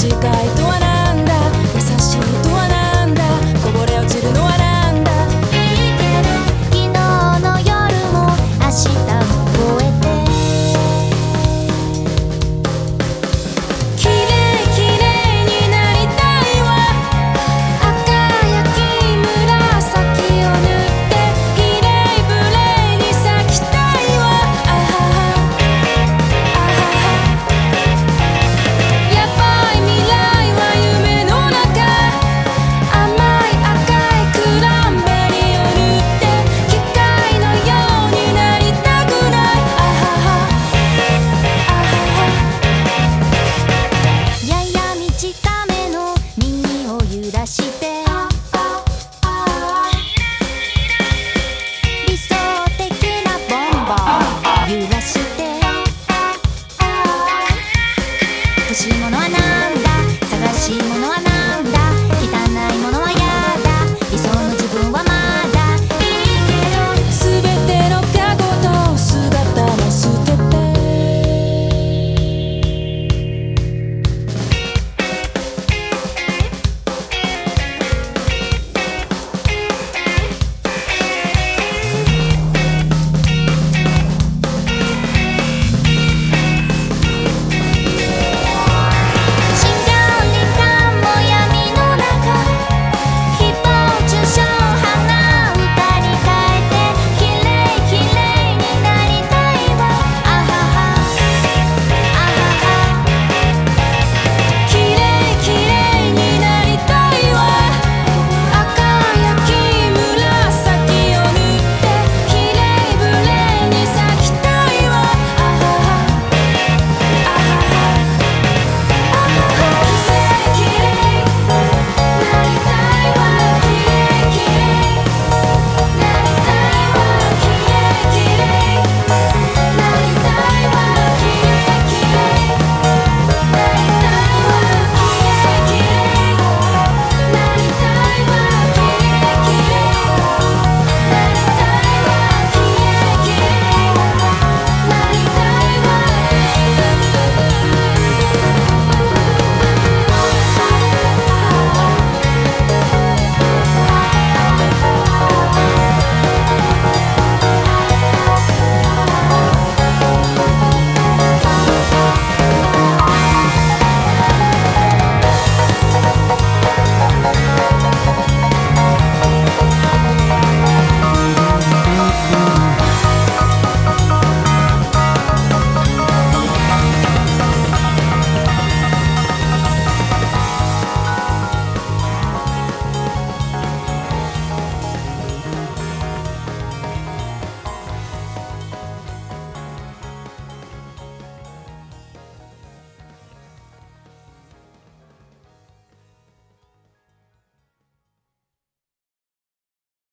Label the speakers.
Speaker 1: 新しいとはな出して